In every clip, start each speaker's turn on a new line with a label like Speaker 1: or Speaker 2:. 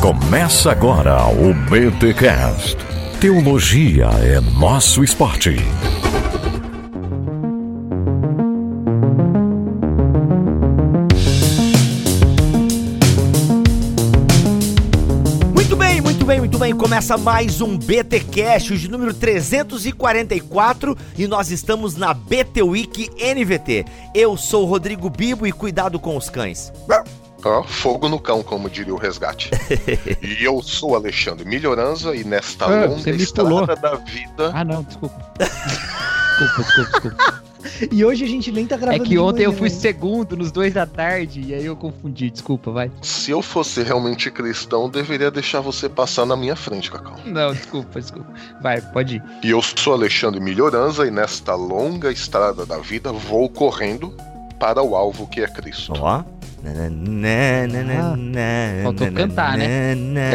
Speaker 1: Começa agora o BTCast. Teologia é nosso esporte.
Speaker 2: Muito bem, muito bem, muito bem. Começa mais um BT Cash, de número 344, e nós estamos na BT Week NVT. Eu sou o Rodrigo Bibo e cuidado com os cães.
Speaker 3: Ó, fogo no cão, como diria o resgate. e eu sou Alexandre Melhoranza e nesta
Speaker 4: Ah,
Speaker 3: longa estrada
Speaker 4: pulou.
Speaker 3: da vida.
Speaker 4: Ah, não, desculpa. desculpa, desculpa, desculpa.
Speaker 5: E hoje a gente nem tá
Speaker 4: É
Speaker 5: gravando.
Speaker 4: que
Speaker 5: de
Speaker 4: ontem eu fui segundo nos dois da tarde e aí eu confundi, desculpa, vai.
Speaker 3: Se eu fosse realmente cristão, deveria deixar você passar na minha frente, Cacau.
Speaker 4: Não, desculpa, desculpa. Vai, pode ir.
Speaker 3: E eu sou Alexandre Melhoranza e nesta longa estrada da vida vou correndo para o alvo que é Cristo.
Speaker 2: Ó.
Speaker 4: faltou cantar,
Speaker 3: É,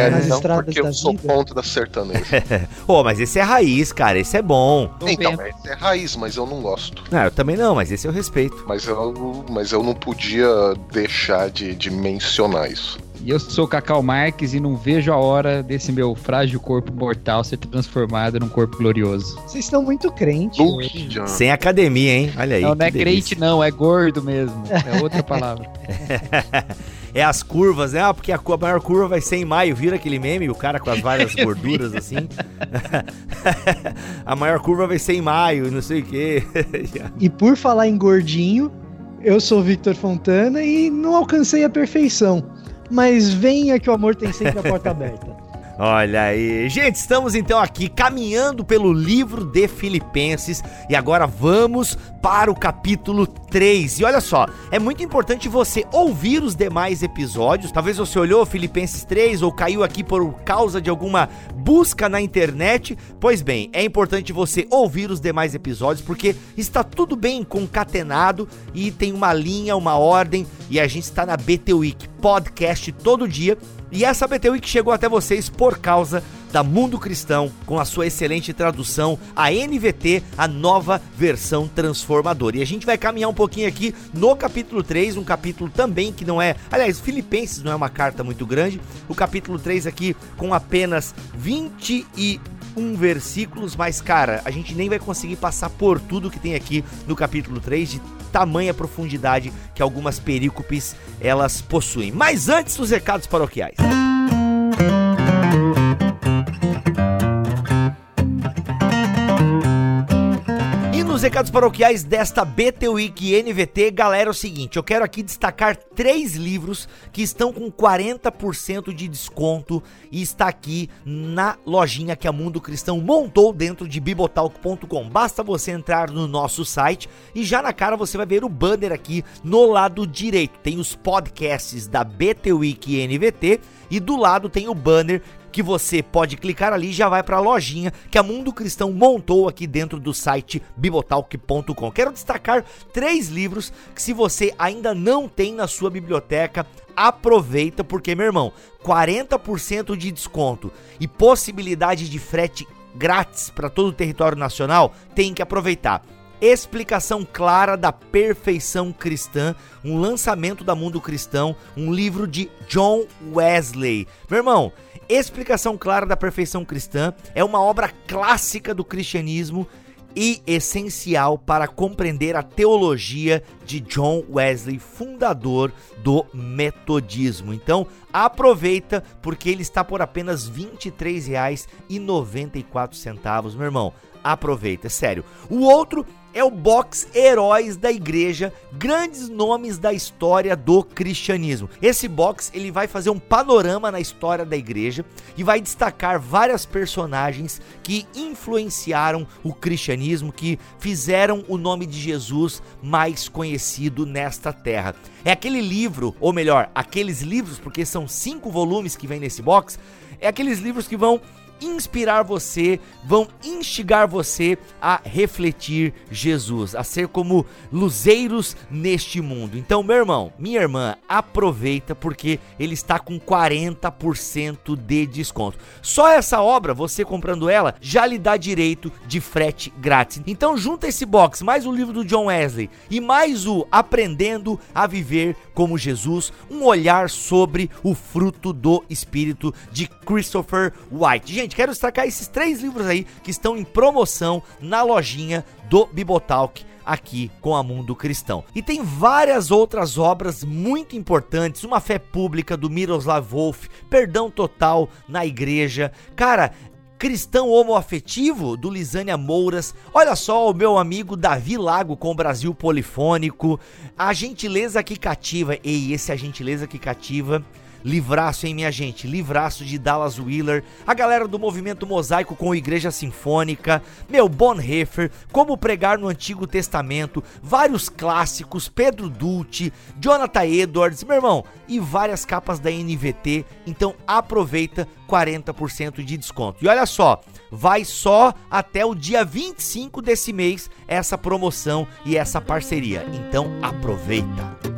Speaker 5: Nas
Speaker 3: não,
Speaker 5: estradas
Speaker 3: porque eu
Speaker 5: da
Speaker 3: sou
Speaker 5: vida.
Speaker 3: contra sertanejo.
Speaker 2: Ô, mas esse é raiz, cara, esse é bom.
Speaker 4: Tô
Speaker 3: então, essa é raiz, mas eu não gosto.
Speaker 2: Não, eu também não, mas esse eu respeito.
Speaker 3: Mas eu, mas eu não podia deixar de, de mencionar isso.
Speaker 4: E eu sou o Cacau Marques e não vejo a hora desse meu frágil corpo mortal ser transformado num corpo glorioso.
Speaker 5: Vocês estão muito crentes.
Speaker 2: Sem academia, hein? Olha aí.
Speaker 4: não, não é
Speaker 2: que
Speaker 4: crente,
Speaker 2: delícia.
Speaker 4: não, é gordo mesmo. É outra palavra.
Speaker 2: É as curvas, né? Ah, porque a, maior curva vai ser em maio. Vira aquele meme, o cara com as várias gorduras assim. a maior curva vai ser em maio, não sei o quê.
Speaker 5: E por falar em gordinho, eu sou o Victor Fontana e não alcancei a perfeição. Mas venha que o amor tem sempre a porta aberta.
Speaker 2: Olha aí. Gente, estamos então aqui caminhando pelo livro de Filipenses e agora vamos para o capítulo 3. E olha só, é muito importante você ouvir os demais episódios. Talvez você olhou Filipenses 3 ou caiu aqui por causa de alguma busca na internet. Pois bem, é importante você ouvir os demais episódios porque está tudo bem concatenado e tem uma linha, uma ordem e a gente está na BT Week podcast todo dia. E essa BT Week chegou até vocês por causa da Mundo Cristão, com a sua excelente tradução, a NVT, a nova versão transformadora. E a gente vai caminhar um pouquinho aqui no capítulo 3, um capítulo também que não é. Aliás, Filipenses não é uma carta muito grande. O capítulo 3 aqui com apenas 21 versículos, mas cara, a gente nem vai conseguir passar por tudo que tem aqui no capítulo 3 de tamanha profundidade que algumas perícopes elas possuem. Mas antes dos recados paroquiais. Recados paroquiais desta BT Week NVT, galera, é o seguinte, eu quero aqui destacar três livros que estão com 40% de desconto e está aqui na lojinha que a Mundo Cristão montou dentro de bibotalk.com. Basta você entrar no nosso site e já na cara você vai ver o banner aqui no lado direito. Tem os podcasts da BT Week NVT e do lado tem o banner que você pode clicar ali e já vai para a lojinha que a Mundo Cristão montou aqui dentro do site bibotalk.com. Quero destacar três livros que se você ainda não tem na sua biblioteca, aproveita porque, meu irmão, 40% de desconto e possibilidade de frete grátis para todo o território nacional, tem que aproveitar. Explicação clara da perfeição cristã, um lançamento da Mundo Cristão, um livro de John Wesley. Meu irmão, Explicação Clara da Perfeição Cristã é uma obra clássica do cristianismo e essencial para compreender a teologia de John Wesley, fundador do metodismo. Então, aproveita porque ele está por apenas R$ 23,94, meu irmão. Aproveita, sério. O outro é o box Heróis da Igreja, grandes nomes da história do cristianismo. Esse box ele vai fazer um panorama na história da igreja e vai destacar várias personagens que influenciaram o cristianismo, que fizeram o nome de Jesus mais conhecido nesta terra. É aquele livro, ou melhor, aqueles livros, porque são cinco volumes que vem nesse box, é aqueles livros que vão inspirar você, vão instigar você a refletir Jesus, a ser como luzeiros neste mundo. Então, meu irmão, minha irmã, aproveita porque ele está com 40% de desconto. Só essa obra, você comprando ela, já lhe dá direito de frete grátis. Então, junta esse box, mais o livro do John Wesley e mais o Aprendendo a Viver como Jesus, um olhar sobre o fruto do Espírito de Christopher White. Gente, quero destacar esses três livros aí que estão em promoção na lojinha do Bibotalk aqui com a Mundo Cristão. E tem várias outras obras muito importantes, Uma Fé Pública do Miroslav Wolf, Perdão Total na Igreja. Cara, Cristão Homoafetivo, do Lisânia Mouras. Olha só o meu amigo Davi Lago com o Brasil Polifônico. A Gentileza que Cativa. Ei, esse é a Gentileza que Cativa Livraço, hein, minha gente? Livraço de Dallas Wheeler, a galera do movimento mosaico com Igreja Sinfônica, meu Bonhoeffer, Como Pregar no Antigo Testamento, vários clássicos, Pedro Dulce, Jonathan Edwards, meu irmão, e várias capas da NVT. Então aproveita 40% de desconto. E olha só, vai só até o dia 25 desse mês essa promoção e essa parceria. Então aproveita.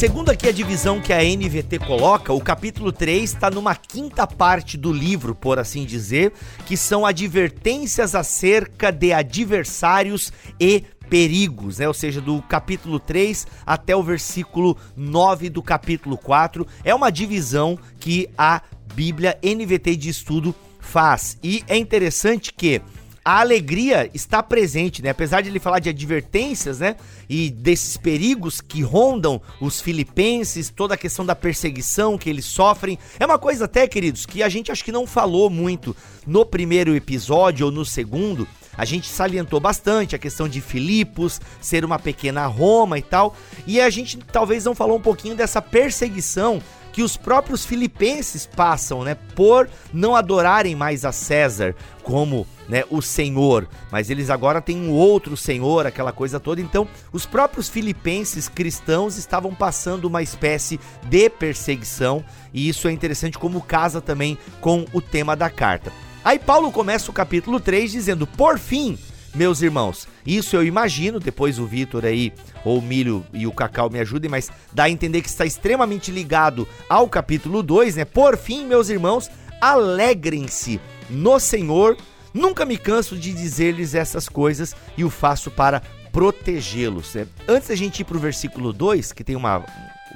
Speaker 2: Segundo aqui a divisão que a NVT coloca, o capítulo 3 está numa quinta parte do livro, por assim dizer, que são advertências acerca de adversários e perigos, né? Ou seja, do capítulo 3 até o versículo 9 do capítulo 4. É uma divisão que a Bíblia NVT de estudo faz. E é interessante que a alegria está presente, né? Apesar de ele falar de advertências, né? E desses perigos que rondam os filipenses, toda a questão da perseguição que eles sofrem. É uma coisa até, queridos, que a gente acho que não falou muito no primeiro episódio ou no segundo. A gente salientou bastante a questão de Filipos ser uma pequena Roma e tal. E a gente talvez não falou um pouquinho dessa perseguição que os próprios filipenses passam, né, por não adorarem mais a César como, né, o Senhor, mas eles agora têm um outro Senhor, aquela coisa toda. Então, os próprios filipenses cristãos estavam passando uma espécie de perseguição, e isso é interessante como casa também com o tema da carta. Aí Paulo começa o capítulo 3 dizendo: "Por fim, meus irmãos. Isso eu imagino, depois o Vitor aí, ou o Milho e o Cacau me ajudem, mas dá a entender que está extremamente ligado ao capítulo 2, né? Por fim, meus irmãos, alegrem-se no Senhor. Nunca me canso de dizer-lhes essas coisas e o faço para protegê-los. Né? Antes da gente ir para o versículo 2, que tem uma,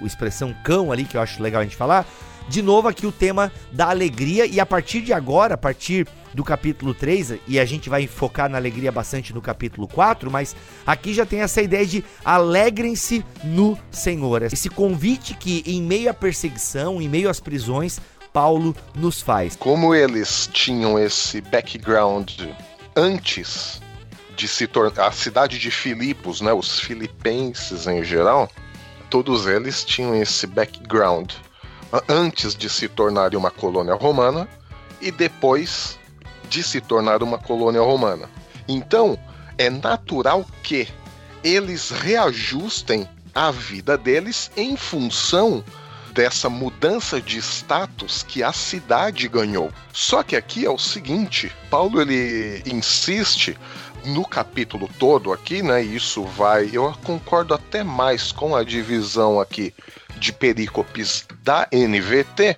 Speaker 2: expressão cão ali que eu acho legal a gente falar, de novo aqui o tema da alegria e a partir de agora, a partir do capítulo 3, e a gente vai focar na alegria bastante no capítulo 4, mas aqui já tem essa ideia de alegrem-se no Senhor. Esse convite que em meio à perseguição, em meio às prisões, Paulo nos faz.
Speaker 3: Como eles tinham esse background antes de se tornar a cidade de Filipos, né, os filipenses em geral, todos eles tinham esse background antes de se tornar uma colônia romana e depois de se tornar uma colônia romana. Então, é natural que eles reajustem a vida deles em função dessa mudança de status que a cidade ganhou. Só que aqui é o seguinte, Paulo ele insiste no capítulo todo aqui, né? Isso vai, eu concordo até mais com a divisão aqui de perícopes da NVT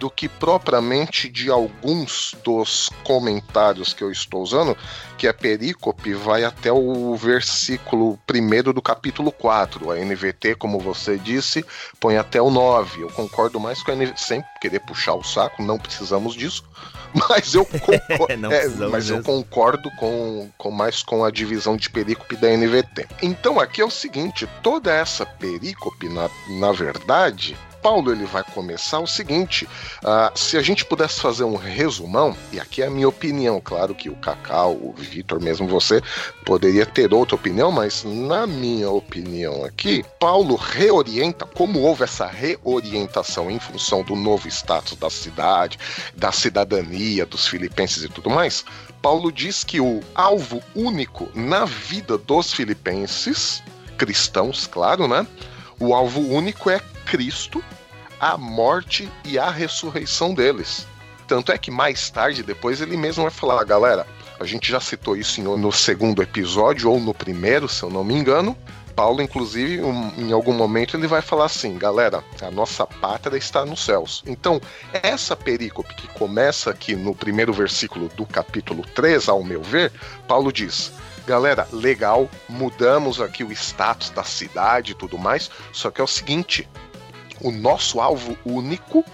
Speaker 3: do que propriamente de alguns dos comentários que eu estou usando, que a perícope vai até o versículo 1 do capítulo 4. A NVT, como você disse, põe até o 9. Eu concordo mais com a NVT, sem querer puxar o saco, não precisamos disso. Mas eu concordo, é, mas eu concordo com, com mais com a divisão de perícope da NVT. Então aqui é o seguinte: toda essa perícope, na, na verdade, Paulo ele vai começar o seguinte: uh, se a gente pudesse fazer um resumão, e aqui é a minha opinião, claro que o Cacau, o Vitor, mesmo você, poderia ter outra opinião, mas na minha opinião aqui, Paulo reorienta, como houve essa reorientação em função do novo status da cidade, da cidadania dos filipenses e tudo mais. Paulo diz que o alvo único na vida dos filipenses, cristãos, claro, né? O alvo único é Cristo, a morte e a ressurreição deles. Tanto é que mais tarde, depois, ele mesmo vai falar, galera, a gente já citou isso no segundo episódio, ou no primeiro, se eu não me engano. Paulo, inclusive, em algum momento, ele vai falar assim: galera, a nossa pátria está nos céus. Então, essa perícope que começa aqui no primeiro versículo do capítulo 3, ao meu ver, Paulo diz: galera, legal, mudamos aqui o status da cidade e tudo mais, só que é o seguinte: o nosso alvo único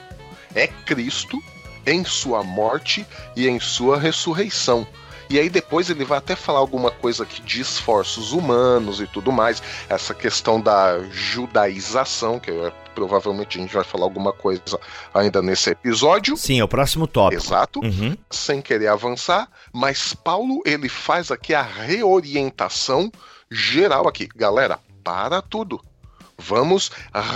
Speaker 3: é Cristo em sua morte e em sua ressurreição. E aí depois ele vai até falar alguma coisa aqui de esforços humanos e tudo mais, essa questão da judaização, que é, provavelmente a gente vai falar alguma coisa ainda nesse episódio.
Speaker 2: Sim, é o próximo tópico.
Speaker 3: Exato. Uhum. Sem querer avançar, mas Paulo ele faz aqui a reorientação geral aqui. Galera, para tudo. Vamos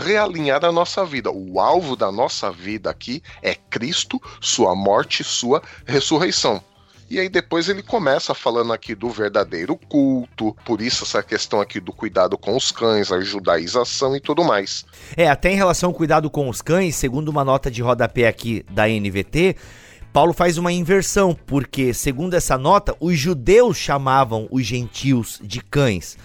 Speaker 3: realinhar a nossa vida. O alvo da nossa vida aqui é Cristo, sua morte, sua ressurreição. E aí depois ele começa falando aqui do verdadeiro culto, por isso essa questão aqui do cuidado com os cães, a judaização e tudo mais.
Speaker 2: É, até em relação ao cuidado com os cães, segundo uma nota de rodapé aqui da NVT, Paulo faz uma inversão, porque, segundo essa nota, os judeus chamavam os gentios de cães.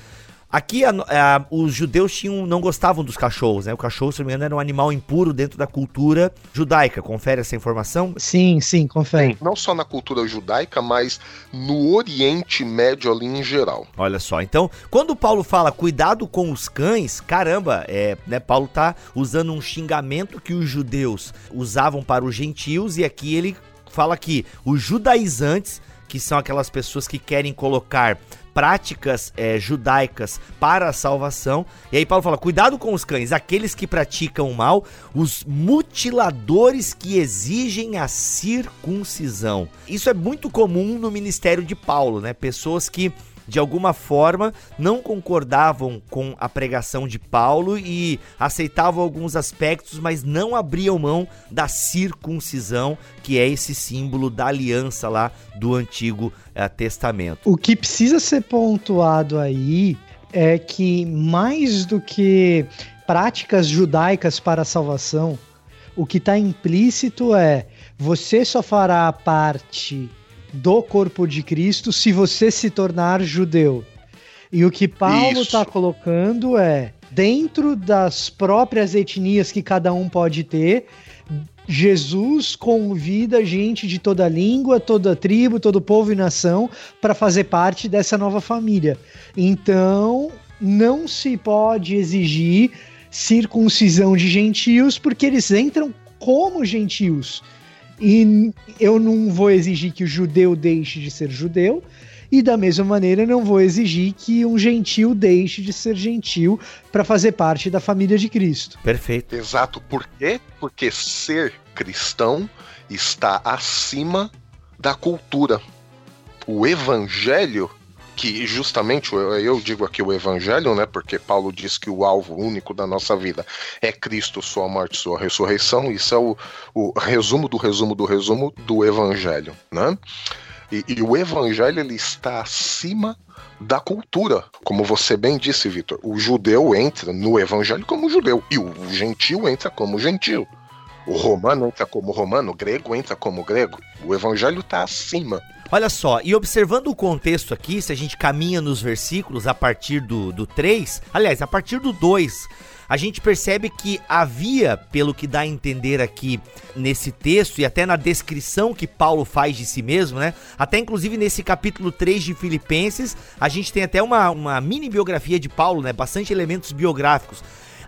Speaker 2: Aqui a, a, os judeus tinham, não gostavam dos cachorros, né? O cachorro, se não me engano, era um animal impuro dentro da cultura judaica. Confere essa informação?
Speaker 5: Sim, sim, confere.
Speaker 3: Não só na cultura judaica, mas no Oriente Médio ali em geral.
Speaker 2: Olha só, então, quando Paulo fala cuidado com os cães, caramba, é, né, Paulo tá usando um xingamento que os judeus usavam para os gentios e aqui ele fala que os judaizantes que são aquelas pessoas que querem colocar práticas é, judaicas para a salvação. E aí Paulo fala: cuidado com os cães, aqueles que praticam mal, os mutiladores que exigem a circuncisão. Isso é muito comum no ministério de Paulo, né? Pessoas que de alguma forma não concordavam com a pregação de Paulo e aceitavam alguns aspectos, mas não abriam mão da circuncisão, que é esse símbolo da aliança lá do Antigo é, Testamento.
Speaker 5: O que precisa ser pontuado aí é que mais do que práticas judaicas para a salvação, o que está implícito é você só fará parte do corpo de Cristo se você se tornar judeu. E o que Paulo está colocando é, dentro das próprias etnias que cada um pode ter, Jesus convida gente de toda língua, toda tribo, todo povo e nação para fazer parte dessa nova família. Então, não se pode exigir circuncisão de gentios porque eles entram como gentios. E eu não vou exigir que o judeu deixe de ser judeu, e da mesma maneira não vou exigir que um gentil deixe de ser gentil para fazer parte da família de Cristo.
Speaker 2: Perfeito.
Speaker 3: Exato. Por quê? Porque ser cristão está acima da cultura. O evangelho que justamente eu digo aqui o evangelho, né? Porque Paulo diz que o alvo único da nossa vida é Cristo, sua morte, sua ressurreição. Isso é o, o resumo do resumo do resumo do evangelho, né? E, e o evangelho ele está acima da cultura. Como você bem disse, Vitor, o judeu entra no evangelho como judeu e o gentil entra como gentil. O romano entra como romano, o grego entra como grego. O evangelho está acima
Speaker 2: Olha só, e observando o contexto aqui, se a gente caminha nos versículos a partir do, do 3, aliás, a partir do 2, a gente percebe que havia, pelo que dá a entender aqui nesse texto e até na descrição que Paulo faz de si mesmo, né? Até inclusive nesse capítulo 3 de Filipenses, a gente tem até uma, uma mini biografia de Paulo, né? Bastante elementos biográficos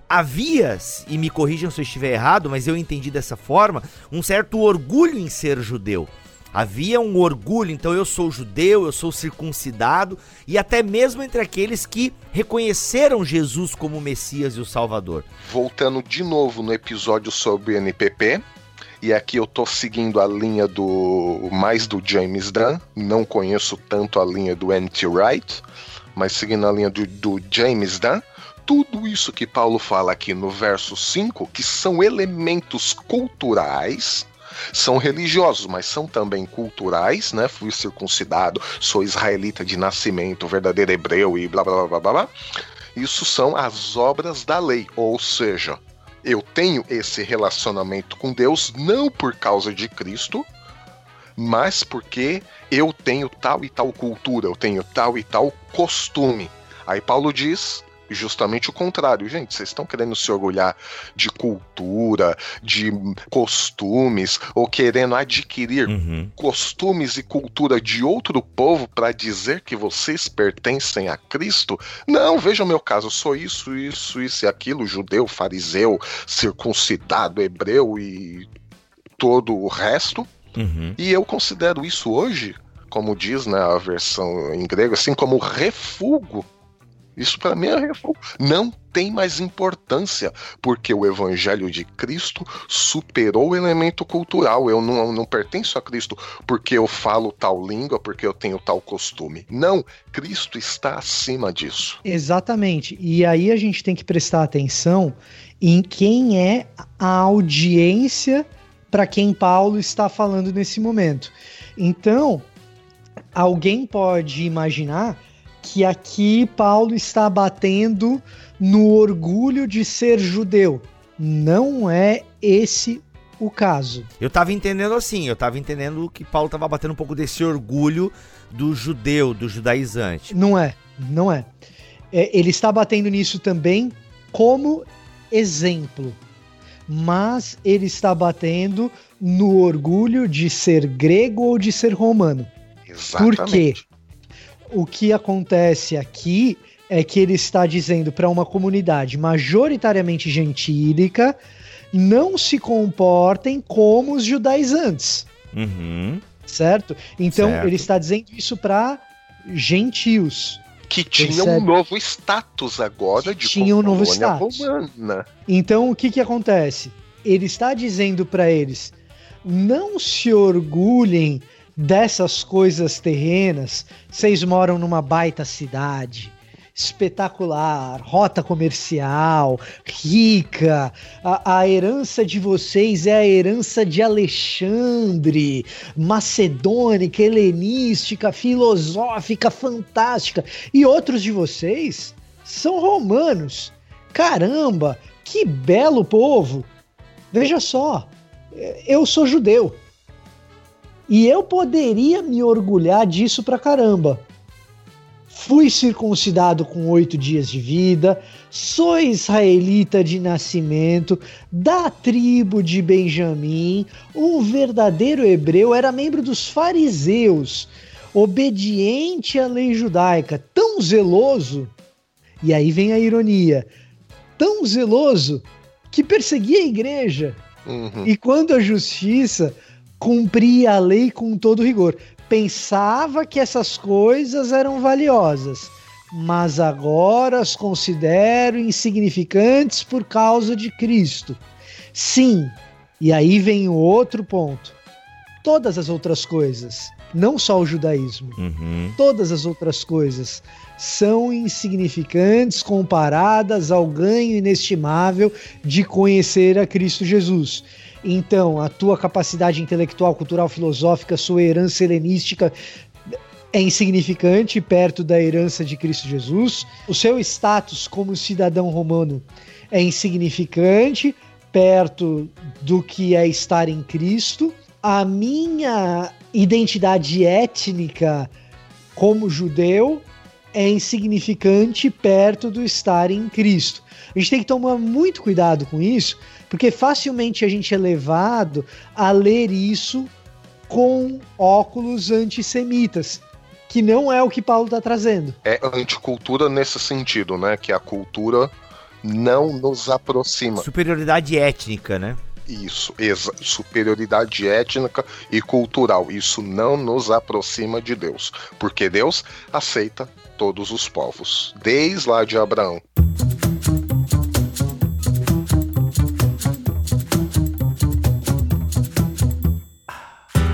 Speaker 2: havia, e me corrijam se eu estiver errado, mas eu entendi dessa forma, um certo orgulho em ser judeu. Havia um orgulho, então eu sou judeu, eu sou circuncidado, e até mesmo entre aqueles que reconheceram Jesus como Messias e o Salvador.
Speaker 3: Voltando de novo no episódio sobre NPP, e aqui eu tô seguindo a linha do mais do James Dunn, não conheço tanto a linha do N.T. Wright, mas seguindo a linha do, do James Dunn, tudo isso que Paulo fala aqui no verso 5, que são elementos culturais, são religiosos, mas são também culturais, né? Fui circuncidado, sou israelita de nascimento, verdadeiro hebreu e blá blá blá blá blá. Isso são as obras da lei, ou seja, eu tenho esse relacionamento com Deus não por causa de Cristo, mas porque eu tenho tal e tal cultura, eu tenho tal e tal costume. Aí Paulo diz justamente o contrário. Gente, vocês estão querendo se orgulhar de cultura, de costumes, ou querendo adquirir
Speaker 2: Uhum.
Speaker 3: costumes e cultura de outro povo para dizer que vocês pertencem a Cristo? Não, veja o meu caso, eu sou isso, isso, isso e aquilo, judeu, fariseu, circuncidado, hebreu e todo o resto.
Speaker 2: Uhum.
Speaker 3: E eu considero isso hoje, como diz né, a versão em grego, assim como refúgio. Isso para mim é. Não tem mais importância, porque o evangelho de Cristo superou o elemento cultural. Eu não, não pertenço a Cristo porque eu falo tal língua, porque eu tenho tal costume. Não, Cristo está acima disso.
Speaker 5: Exatamente. E aí a gente tem que prestar atenção em quem é a audiência para quem Paulo está falando nesse momento. Então, alguém pode imaginar que aqui Paulo está batendo no orgulho de ser judeu. Não é esse o caso.
Speaker 2: Eu tava entendendo assim, eu tava entendendo que Paulo tava batendo um pouco desse orgulho do judeu, do judaizante.
Speaker 5: Não é, não é. É, ele está batendo nisso também como exemplo, mas ele está batendo no orgulho de ser grego ou de ser romano.
Speaker 3: Exatamente.
Speaker 5: O que acontece aqui é que ele está dizendo para uma comunidade majoritariamente gentílica não se comportem como os judaizantes,
Speaker 2: Uhum.
Speaker 5: certo? Então
Speaker 2: Certo.
Speaker 5: ele está dizendo isso para gentios.
Speaker 3: Que tinha um novo status agora
Speaker 5: Que
Speaker 3: de
Speaker 5: tinha um novo status.
Speaker 3: romana.
Speaker 5: Então o que que acontece? Ele está dizendo para eles: não se orgulhem dessas coisas terrenas. Vocês moram numa baita cidade, espetacular, rota comercial, rica. A, a herança de vocês é a herança de Alexandre, macedônica, helenística, filosófica, fantástica. E outros de vocês são romanos. Caramba, que belo povo! Veja só, eu sou judeu. E eu poderia me orgulhar disso pra caramba. Fui circuncidado com oito dias de vida, sou israelita de nascimento, da tribo de Benjamim, um verdadeiro hebreu, era membro dos fariseus, obediente à lei judaica, tão zeloso. E aí vem a ironia: tão zeloso que perseguia a igreja.
Speaker 3: Uhum.
Speaker 5: E quando a justiça cumpria a lei com todo rigor. Pensava que essas coisas eram valiosas, mas agora as considero insignificantes por causa de Cristo. Sim, e aí vem o outro ponto. Todas as outras coisas, não só o judaísmo,
Speaker 2: Uhum.
Speaker 5: todas as outras coisas são insignificantes comparadas ao ganho inestimável de conhecer a Cristo Jesus. Então, a tua capacidade intelectual, cultural, filosófica, sua herança helenística é insignificante perto da herança de Cristo Jesus. O seu status como cidadão romano é insignificante perto do que é estar em Cristo. A minha identidade étnica como judeu é insignificante perto do estar em Cristo. A gente tem que tomar muito cuidado com isso, porque facilmente a gente é levado a ler isso com óculos antissemitas, que não é o que Paulo está trazendo.
Speaker 3: É anticultura nesse sentido, né? Que a cultura não nos aproxima.
Speaker 2: Superioridade étnica, né?
Speaker 3: Isso, superioridade étnica e cultural. Isso não nos aproxima de Deus, porque Deus aceita todos os povos, desde lá de Abraão.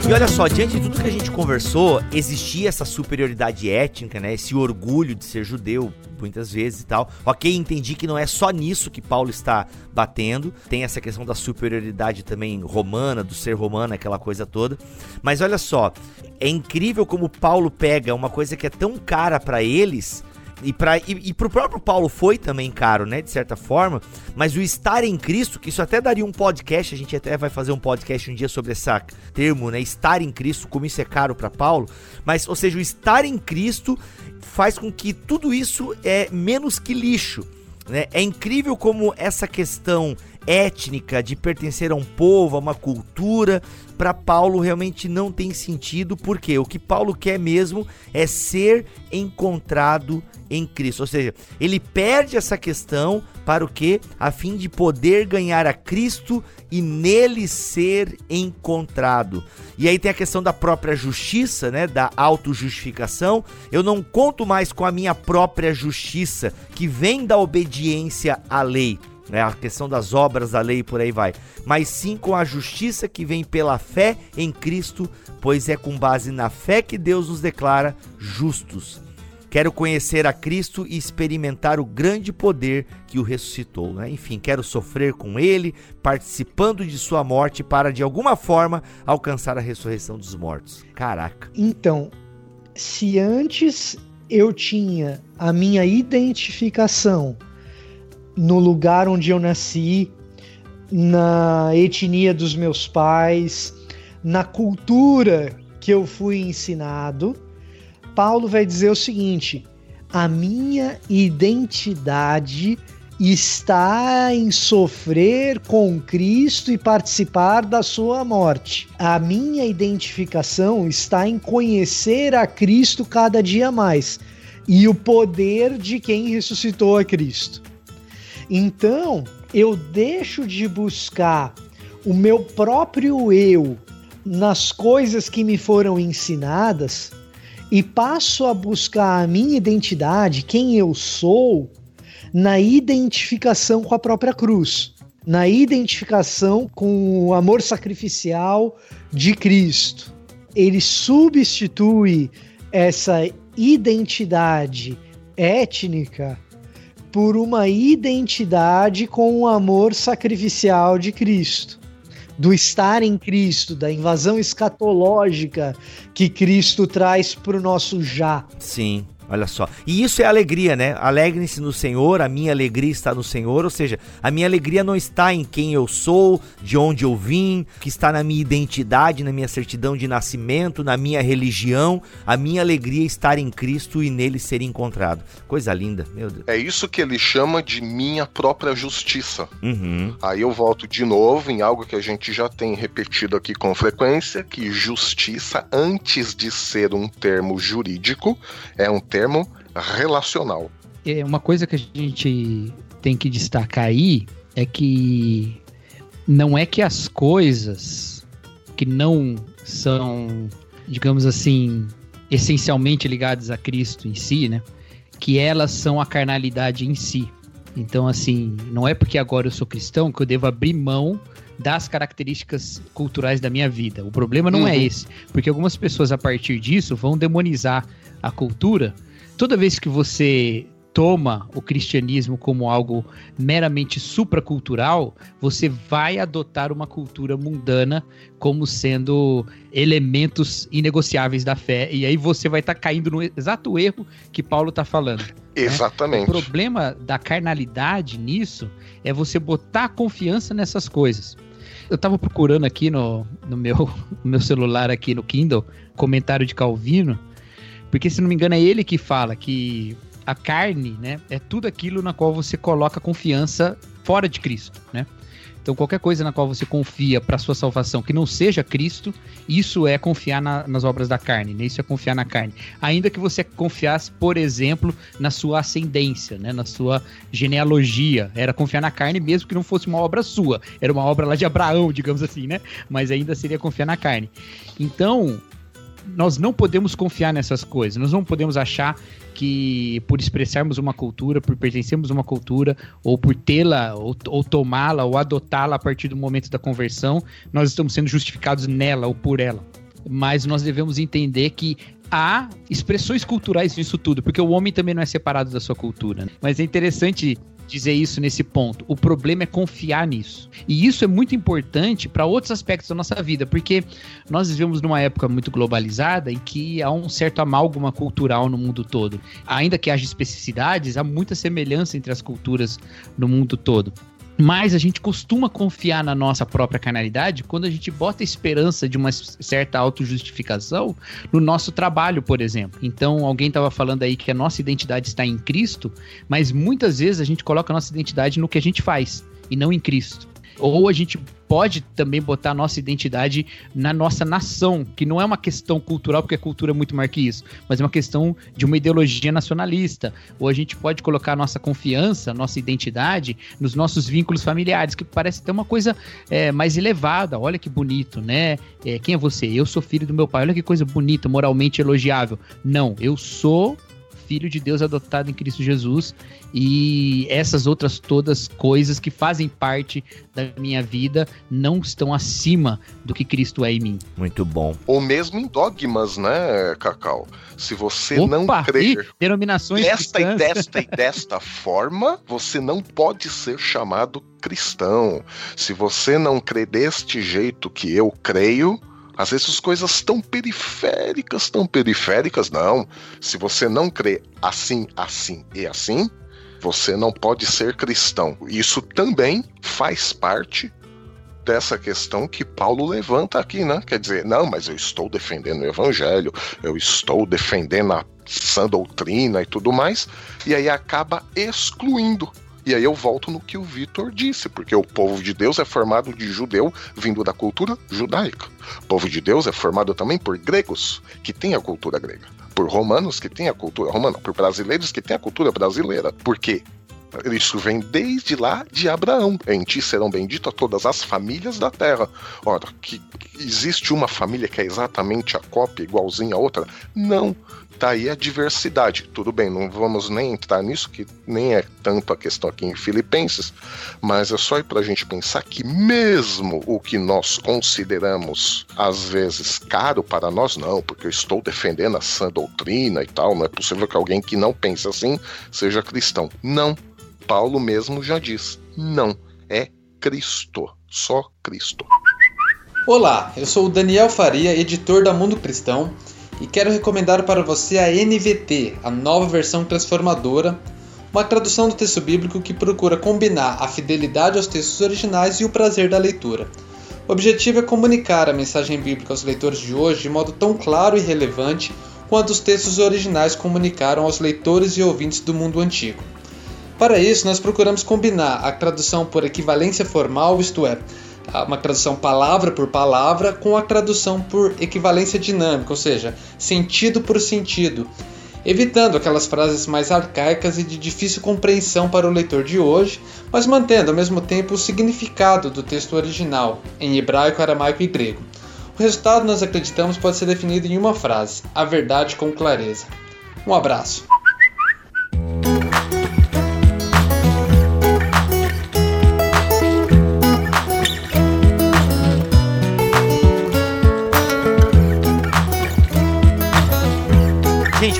Speaker 2: E olha só, diante de tudo que a gente conversou, existia essa superioridade étnica, né? Esse orgulho de ser judeu, muitas vezes e tal. Ok, entendi que não é só nisso que Paulo está batendo. Tem essa questão da superioridade também romana, do ser romano, aquela coisa toda. Mas olha só, é incrível como Paulo pega uma coisa que é tão cara para eles e, para e, e pro próprio Paulo foi também caro, né? De certa forma. Mas o estar em Cristo, que isso até daria um podcast, a gente até vai fazer um podcast um dia sobre esse termo, né? Estar em Cristo, como isso é caro para Paulo. Mas, ou seja, o estar em Cristo faz com que tudo isso é menos que lixo. Né? É incrível como essa questão étnica de pertencer a um povo, a uma cultura, para Paulo realmente não tem sentido, porque o que Paulo quer mesmo é ser encontrado em Cristo. Ou seja, ele perde essa questão para o que? A fim de poder ganhar a Cristo e nele ser encontrado. E aí tem a questão da própria justiça, né, da autojustificação. Eu não conto mais com a minha própria justiça, que vem da obediência à lei né, a questão das obras da lei e por aí vai, mas sim com a justiça que vem pela fé em Cristo, pois é com base na fé que Deus nos declara justos. Quero conhecer a Cristo e experimentar o grande poder que o ressuscitou. Né? Enfim, quero sofrer com Ele, participando de Sua morte, para de alguma forma alcançar a ressurreição dos mortos. Caraca.
Speaker 5: Então, se antes eu tinha a minha identificação no lugar onde eu nasci, na etnia dos meus pais, na cultura que eu fui ensinado, Paulo vai dizer o seguinte: a minha identidade está em sofrer com Cristo e participar da sua morte. A minha identificação está em conhecer a Cristo cada dia mais e o poder de quem ressuscitou a Cristo. Então, eu deixo de buscar o meu próprio eu nas coisas que me foram ensinadas e passo a buscar a minha identidade, quem eu sou, na identificação com a própria cruz, na identificação com o amor sacrificial de Cristo. Ele substitui essa identidade étnica por uma identidade com o amor sacrificial de Cristo, do estar em Cristo, da invasão escatológica que Cristo traz para o nosso já.
Speaker 2: Sim. Olha só. E isso é alegria, né? Alegrem-se no Senhor, a minha alegria está no Senhor. Ou seja, a minha alegria não está em quem eu sou, de onde eu vim, que está na minha identidade, na minha certidão de nascimento, na minha religião. A minha alegria é estar em Cristo e nele ser encontrado. Coisa linda, meu Deus.
Speaker 3: É isso que ele chama de minha própria justiça.
Speaker 2: Uhum.
Speaker 3: Aí eu volto de novo em algo que a gente já tem repetido aqui com frequência, que justiça, antes de ser um termo jurídico, é um termo relacional.
Speaker 4: É uma coisa que a gente tem que destacar aí é que não é que as coisas que não são, digamos assim, essencialmente ligadas a Cristo em si, né? Que elas são a carnalidade em si. Então, assim, não é porque agora eu sou cristão que eu devo abrir mão das características culturais da minha vida. O problema não é uhum. é esse, porque algumas pessoas a partir disso vão demonizar a cultura, toda vez que você toma o cristianismo como algo meramente supracultural, você vai adotar uma cultura mundana como sendo elementos inegociáveis da fé. E aí você vai estar tá caindo no exato erro que Paulo está falando. Né?
Speaker 3: Exatamente.
Speaker 4: Né? O problema da carnalidade nisso é você botar confiança nessas coisas. Eu estava procurando aqui no, no, meu, no meu celular, aqui no Kindle, comentário de Calvino, porque, se não me engano, é ele que fala que a carne, né, é tudo aquilo na qual você coloca confiança fora de Cristo, né? Então, qualquer coisa na qual você confia para sua salvação que não seja Cristo, isso é confiar na, nas obras da carne, né? Isso é confiar na carne. Ainda que você confiasse, por exemplo, na sua ascendência, né? Na sua genealogia. Era confiar na carne mesmo que não fosse uma obra sua. Era uma obra lá de Abraão, digamos assim, né? Mas ainda seria confiar na carne. Então, nós não podemos confiar nessas coisas. Nós não podemos achar que por expressarmos uma cultura, por pertencermos a uma cultura, ou por tê-la, ou, ou tomá-la, ou adotá-la a partir do momento da conversão, nós estamos sendo justificados nela ou por ela. Mas nós devemos entender que há expressões culturais nisso tudo, porque o homem também não é separado da sua cultura. Né? Mas é interessante dizer isso nesse ponto. O problema é confiar nisso. E isso é muito importante para outros aspectos da nossa vida, porque nós vivemos numa época muito globalizada em que há um certo amálgama cultural no mundo todo. Ainda que haja especificidades, há muita semelhança entre as culturas no mundo todo. Mas a gente costuma confiar na nossa própria carnalidade quando a gente bota esperança de uma certa autojustificação no nosso trabalho, por exemplo. Então, alguém estava falando aí que a nossa identidade está em Cristo, mas muitas vezes a gente coloca a nossa identidade no que a gente faz e não em Cristo. Ou a gente pode também botar a nossa identidade na nossa nação, que não é uma questão cultural, porque a cultura é muito mais que isso, mas é uma questão de uma ideologia nacionalista. Ou a gente pode colocar a nossa confiança, a nossa identidade nos nossos vínculos familiares, que parece ter uma coisa é, mais elevada. Olha que bonito, né? É, quem é você? Eu sou filho do meu pai. Olha que coisa bonita, moralmente elogiável. Não, eu sou filho de Deus adotado em Cristo Jesus e essas outras todas coisas que fazem parte da minha vida não estão acima do que Cristo é em mim.
Speaker 2: Muito bom.
Speaker 3: Ou mesmo em dogmas, né, Cacau? Se você Opa, não crer
Speaker 4: denominações
Speaker 3: desta cristãs. e desta e desta forma, você não pode ser chamado cristão. Se você não crê deste jeito que eu creio, às vezes as coisas tão periféricas, tão periféricas, não. Se você não crê assim, assim e assim, você não pode ser cristão. Isso também faz parte dessa questão que Paulo levanta aqui, né? Quer dizer, não, mas eu estou defendendo o evangelho, eu estou defendendo a sã doutrina e tudo mais, e aí acaba excluindo e aí eu volto no que o Vitor disse, porque o povo de Deus é formado de judeu vindo da cultura judaica. O povo de Deus é formado também por gregos, que têm a cultura grega. Por romanos, que têm a cultura romana. Por brasileiros, que têm a cultura brasileira. Por quê? Isso vem desde lá de Abraão. Em ti serão benditas todas as famílias da terra. Ora, que existe uma família que é exatamente a cópia, igualzinha a outra? Não tá aí a diversidade. Tudo bem, não vamos nem entrar nisso, que nem é tanto a questão aqui em Filipenses, mas é só para a gente pensar que mesmo o que nós consideramos às vezes caro para nós, não, porque eu estou defendendo a sã doutrina e tal, não é possível que alguém que não pense assim seja cristão. Não. Paulo mesmo já diz, não, é Cristo, só Cristo.
Speaker 6: Olá, eu sou o Daniel Faria, editor da Mundo Cristão e quero recomendar para você a NVT, a nova versão transformadora, uma tradução do texto bíblico que procura combinar a fidelidade aos textos originais e o prazer da leitura. O objetivo é comunicar a mensagem bíblica aos leitores de hoje de modo tão claro e relevante quanto os textos originais comunicaram aos leitores e ouvintes do mundo antigo. Para isso, nós procuramos combinar a tradução por equivalência formal, isto é, uma tradução palavra por palavra com a tradução por equivalência dinâmica, ou seja, sentido por sentido, evitando aquelas frases mais arcaicas e de difícil compreensão para o leitor de hoje, mas mantendo ao mesmo tempo o significado do texto original, em hebraico, aramaico e grego. O resultado, nós acreditamos, pode ser definido em uma frase: a verdade com clareza. Um abraço.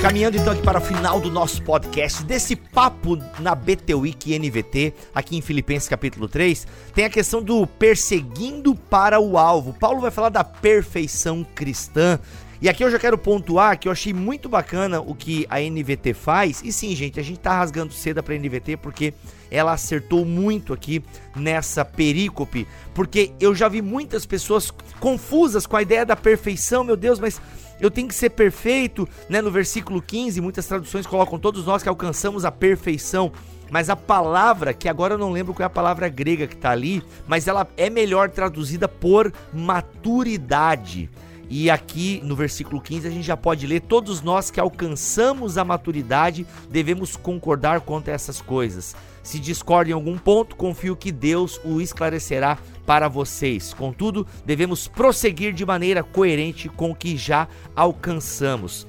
Speaker 2: Caminhando então aqui para o final do nosso podcast, desse papo na BT Week NVT, aqui em Filipenses capítulo 3, tem a questão do perseguindo para o alvo. Paulo vai falar da perfeição cristã. E aqui eu já quero pontuar que eu achei muito bacana o que a NVT faz. E sim, gente, a gente tá rasgando seda para a NVT porque ela acertou muito aqui nessa perícope, porque eu já vi muitas pessoas confusas com a ideia da perfeição, meu Deus, mas eu tenho que ser perfeito, né? No versículo 15, muitas traduções colocam todos nós que alcançamos a perfeição. mas a palavra, que agora eu não lembro qual é a palavra grega que está ali, mas ela é melhor traduzida por maturidade. E aqui no versículo 15 a gente já pode ler: Todos nós que alcançamos a maturidade devemos concordar quanto a essas coisas. Se discorda em algum ponto, confio que Deus o esclarecerá para vocês. Contudo, devemos prosseguir de maneira coerente com o que já alcançamos.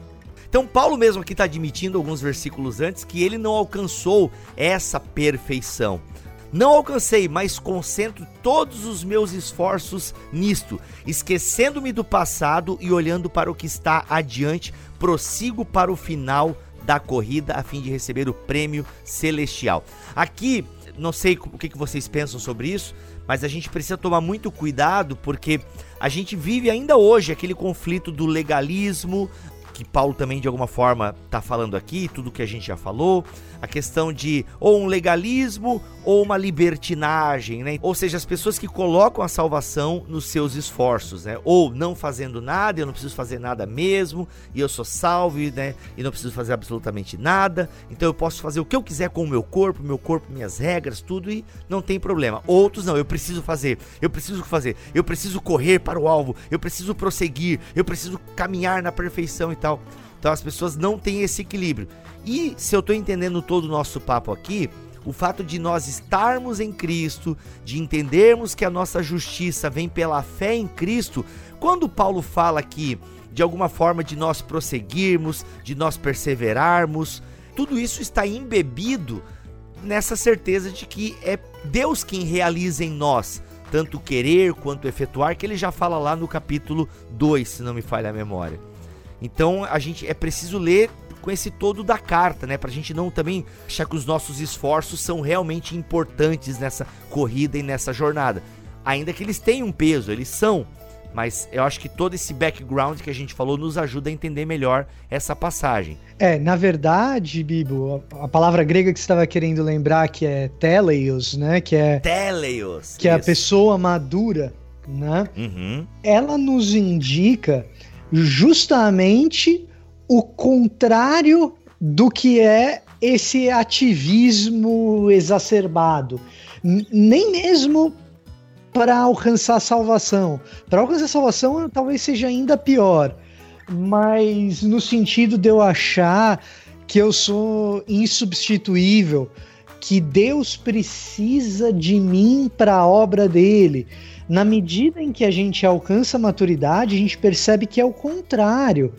Speaker 2: Então, Paulo mesmo aqui está admitindo alguns versículos antes que ele não alcançou essa perfeição. Não alcancei, mas concentro todos os meus esforços nisto, esquecendo-me do passado e olhando para o que está adiante, prossigo para o final da corrida a fim de receber o prêmio celestial. Aqui, não sei o que vocês pensam sobre isso, mas a gente precisa tomar muito cuidado porque a gente vive ainda hoje aquele conflito do legalismo, que Paulo também de alguma forma está falando aqui, tudo que a gente já falou, a questão de ou um legalismo ou uma libertinagem, né? Ou seja, as pessoas que colocam a salvação nos seus esforços, né? Ou não fazendo nada, eu não preciso fazer nada mesmo, e eu sou salvo, né? E não preciso fazer absolutamente nada, então eu posso fazer o que eu quiser com o meu corpo, meu corpo, minhas regras, tudo e não tem problema. Outros não, eu preciso fazer, eu preciso fazer, eu preciso correr para o alvo, eu preciso prosseguir, eu preciso caminhar na perfeição e tal. Então as pessoas não têm esse equilíbrio. E se eu estou entendendo todo o nosso papo aqui, o fato de nós estarmos em Cristo, de entendermos que a nossa justiça vem pela fé em Cristo, quando Paulo fala aqui de alguma forma de nós prosseguirmos, de nós perseverarmos, tudo isso está embebido nessa certeza de que é Deus quem realiza em nós tanto querer quanto efetuar, que ele já fala lá no capítulo 2, se não me falha a memória. Então a gente é preciso ler com esse todo da carta, né? Pra gente não também achar que os nossos esforços são realmente importantes nessa corrida e nessa jornada. Ainda que eles tenham um peso, eles são. Mas eu acho que todo esse background que a gente falou nos ajuda a entender melhor essa passagem.
Speaker 5: É, na verdade, Bibo, a, palavra grega que você estava querendo lembrar que é teleios, né? Que é
Speaker 2: teleios,
Speaker 5: que isso. é a pessoa madura, né?
Speaker 2: Uhum.
Speaker 5: Ela nos indica justamente o contrário do que é esse ativismo exacerbado. Nem mesmo para alcançar salvação. Para alcançar salvação, talvez seja ainda pior. Mas no sentido de eu achar que eu sou insubstituível, que Deus precisa de mim para a obra dele. Na medida em que a gente alcança a maturidade, a gente percebe que é o contrário.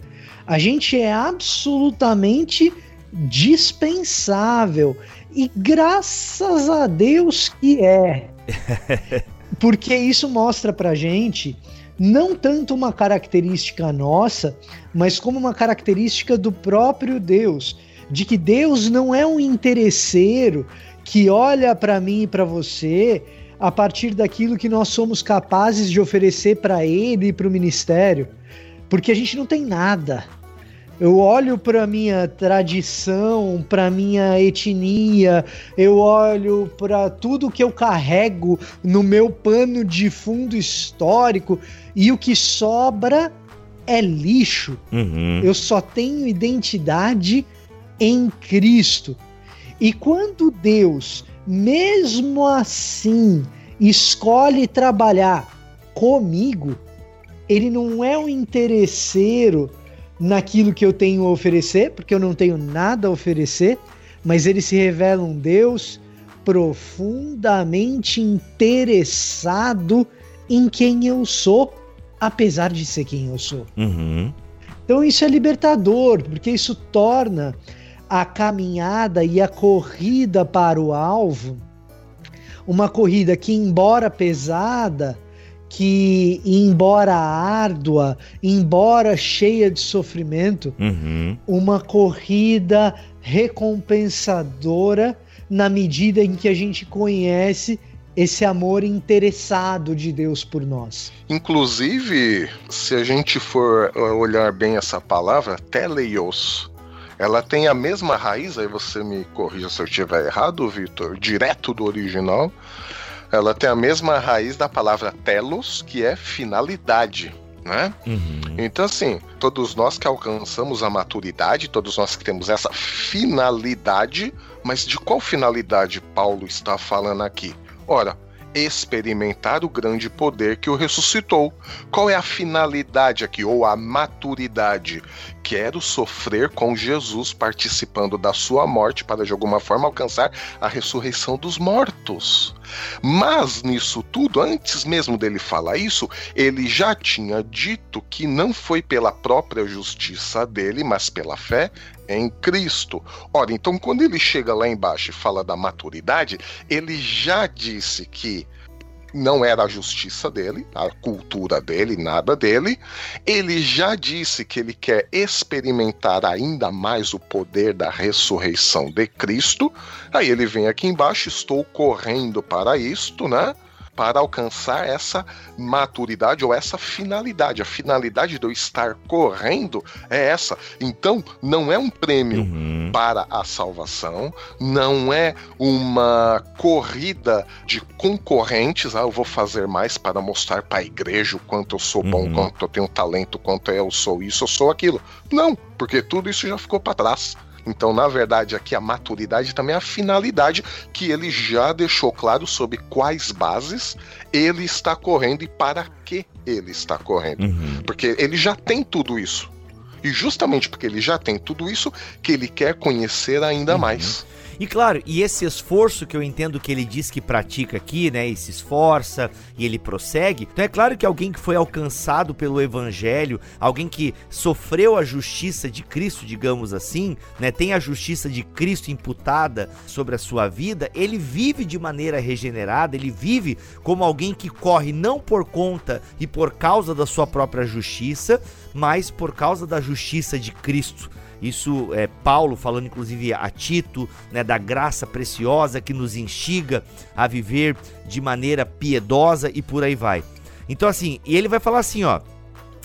Speaker 5: A gente é absolutamente dispensável. E graças a Deus que é. Porque isso mostra pra gente não tanto uma característica nossa, mas como uma característica do próprio Deus, de que Deus não é um interesseiro que olha para mim e para você a partir daquilo que nós somos capazes de oferecer para ele e para o ministério, porque a gente não tem nada. Eu olho para minha tradição, para minha etnia, eu olho para tudo que eu carrego no meu pano de fundo histórico e o que sobra é lixo.
Speaker 2: Uhum.
Speaker 5: Eu só tenho identidade em Cristo. E quando Deus, mesmo assim, escolhe trabalhar comigo, ele não é um interesseiro naquilo que eu tenho a oferecer, porque eu não tenho nada a oferecer, mas ele se revela um Deus profundamente interessado em quem eu sou, apesar de ser quem eu sou.
Speaker 2: Uhum.
Speaker 5: Então isso é libertador, porque isso torna a caminhada e a corrida para o alvo uma corrida que, embora pesada, que, embora árdua, embora cheia de sofrimento,
Speaker 2: uhum.
Speaker 5: uma corrida recompensadora na medida em que a gente conhece esse amor interessado de Deus por nós.
Speaker 3: Inclusive, se a gente for olhar bem essa palavra, teleios, ela tem a mesma raiz, aí você me corrija se eu estiver errado, Vitor, direto do original, ela tem a mesma raiz da palavra telos, que é finalidade. né?
Speaker 2: Uhum.
Speaker 3: Então, assim, todos nós que alcançamos a maturidade, todos nós que temos essa finalidade, mas de qual finalidade Paulo está falando aqui? Ora, experimentar o grande poder que o ressuscitou. Qual é a finalidade aqui, ou a maturidade? Quero sofrer com Jesus, participando da sua morte, para de alguma forma alcançar a ressurreição dos mortos. Mas nisso tudo, antes mesmo dele falar isso, ele já tinha dito que não foi pela própria justiça dele, mas pela fé em Cristo. Ora, então quando ele chega lá embaixo e fala da maturidade, ele já disse que não era a justiça dele, a cultura dele, nada dele. Ele já disse que ele quer experimentar ainda mais o poder da ressurreição de Cristo. Aí ele vem aqui embaixo, estou correndo para isto, né? Para alcançar essa maturidade ou essa finalidade. A finalidade de eu estar correndo é essa. Então, não é um prêmio
Speaker 2: Uhum.
Speaker 3: para a salvação, não é uma corrida de concorrentes. Ah, eu vou fazer mais para mostrar para a igreja o quanto eu sou bom,
Speaker 2: Uhum.
Speaker 3: quanto eu tenho talento, quanto eu sou isso, eu sou aquilo. Não, porque tudo isso já ficou para trás. Então, na verdade, aqui a maturidade também é a finalidade que ele já deixou claro sobre quais bases ele está correndo e para que ele está correndo.
Speaker 2: Uhum.
Speaker 3: Porque ele já tem tudo isso. E justamente porque ele já tem tudo isso, que ele quer conhecer ainda
Speaker 2: Uhum.
Speaker 3: mais.
Speaker 2: E claro, e esse esforço que eu entendo que ele diz que pratica aqui, né? E se esforça e ele prossegue. Então é claro que alguém que foi alcançado pelo evangelho, alguém que sofreu a justiça de Cristo, digamos assim, né? Tem a justiça de Cristo imputada sobre a sua vida, ele vive de maneira regenerada, ele vive como alguém que corre não por conta e por causa da sua própria justiça, mas por causa da justiça de Cristo. Isso é Paulo falando inclusive a Tito, né, da graça preciosa que nos instiga a viver de maneira piedosa e por aí vai. Então assim, e ele vai falar assim, ó,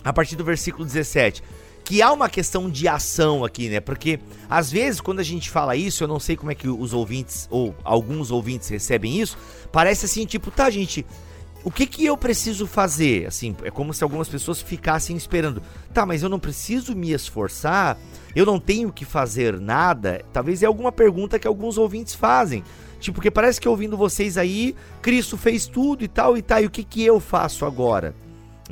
Speaker 2: a partir do versículo 17, que há uma questão de ação aqui, né? Porque às vezes quando a gente fala isso, eu não sei como é que os ouvintes ou alguns ouvintes recebem isso, parece assim, tipo, tá, gente, o que que eu preciso fazer? Assim, é como se algumas pessoas ficassem esperando. Tá, mas eu não preciso me esforçar? Eu não tenho que fazer nada? Talvez é alguma pergunta que alguns ouvintes fazem. Tipo, porque parece que ouvindo vocês aí, Cristo fez tudo e tal e tal, e o que que eu faço agora?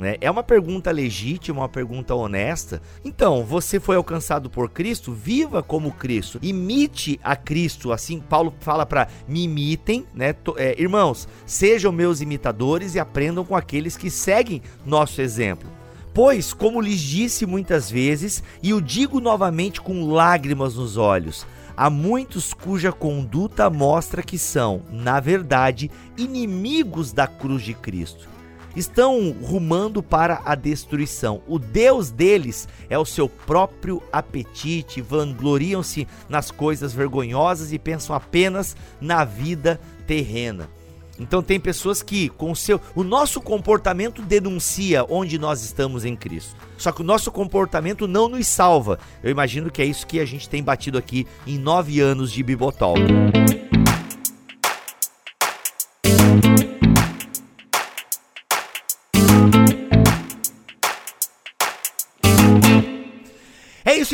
Speaker 2: Né? É uma pergunta legítima, uma pergunta honesta. Então, você foi alcançado por Cristo, viva como Cristo, imite a Cristo. Assim, Paulo fala para me imitem, né? É, irmãos, sejam meus imitadores e aprendam com aqueles que seguem nosso exemplo. Pois, como lhes disse muitas vezes, e o digo novamente com lágrimas nos olhos, há muitos cuja conduta mostra que são, na verdade, inimigos da cruz de Cristo estão rumando para a destruição. O Deus deles é o seu próprio apetite, vangloriam-se nas coisas vergonhosas e pensam apenas na vida terrena. Então tem pessoas que com o seu o nosso comportamento denuncia onde nós estamos em Cristo. Só que o nosso comportamento não nos salva. Eu imagino que é isso que a gente tem batido aqui em nove anos de Bibotalk.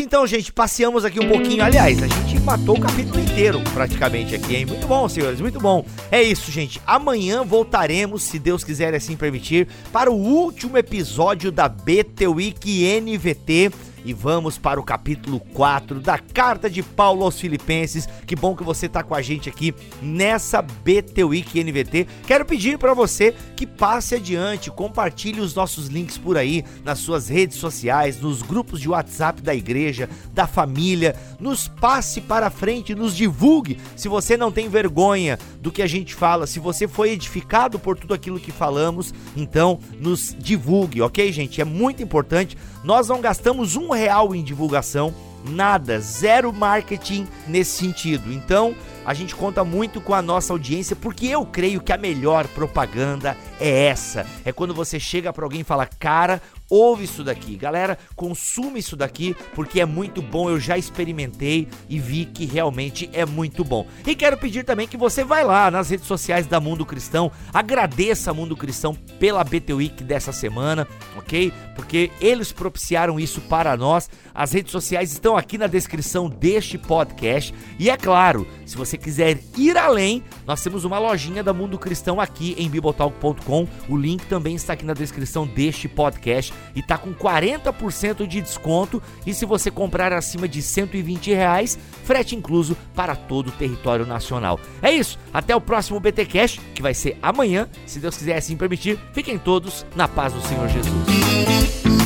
Speaker 2: Então, gente. Passeamos aqui um pouquinho. Aliás, a gente matou o capítulo inteiro praticamente aqui, hein? Muito bom, senhores, muito bom. É isso, gente. Amanhã voltaremos, se Deus quiser assim permitir, para o último episódio da BT Week NVT. E vamos para o capítulo 4 da carta de Paulo aos Filipenses. Que bom que você está com a gente aqui nessa BT Week NVT. Quero pedir para você que passe adiante, compartilhe os nossos links por aí nas suas redes sociais, nos grupos de WhatsApp da igreja, da família. Nos passe para frente, nos divulgue. Se você não tem vergonha do que a gente fala, se você foi edificado por tudo aquilo que falamos, então nos divulgue, ok, gente? É muito importante. Nós não gastamos um real em divulgação, nada, zero marketing nesse sentido. Então, a gente conta muito com a nossa audiência, porque eu creio que a melhor propaganda é essa. É quando você chega para alguém e fala: "Cara, ouve isso daqui. Galera, consuma isso daqui porque é muito bom. Eu já experimentei e vi que realmente é muito bom. E quero pedir também que você vai lá nas redes sociais da Mundo Cristão, agradeça a Mundo Cristão pela BT Week dessa semana, ok? Porque eles propiciaram isso para nós. As redes sociais estão aqui na descrição deste podcast. E é claro, se você quiser ir além, nós temos uma lojinha da Mundo Cristão aqui em bibotalk.com. O link também está aqui na descrição deste podcast e tá com 40% de desconto. E se você comprar acima de 120 reais, frete incluso para todo o território nacional. É isso, até o próximo BT Cash, que vai ser amanhã, se Deus quiser assim permitir. Fiquem todos na paz do Senhor Jesus.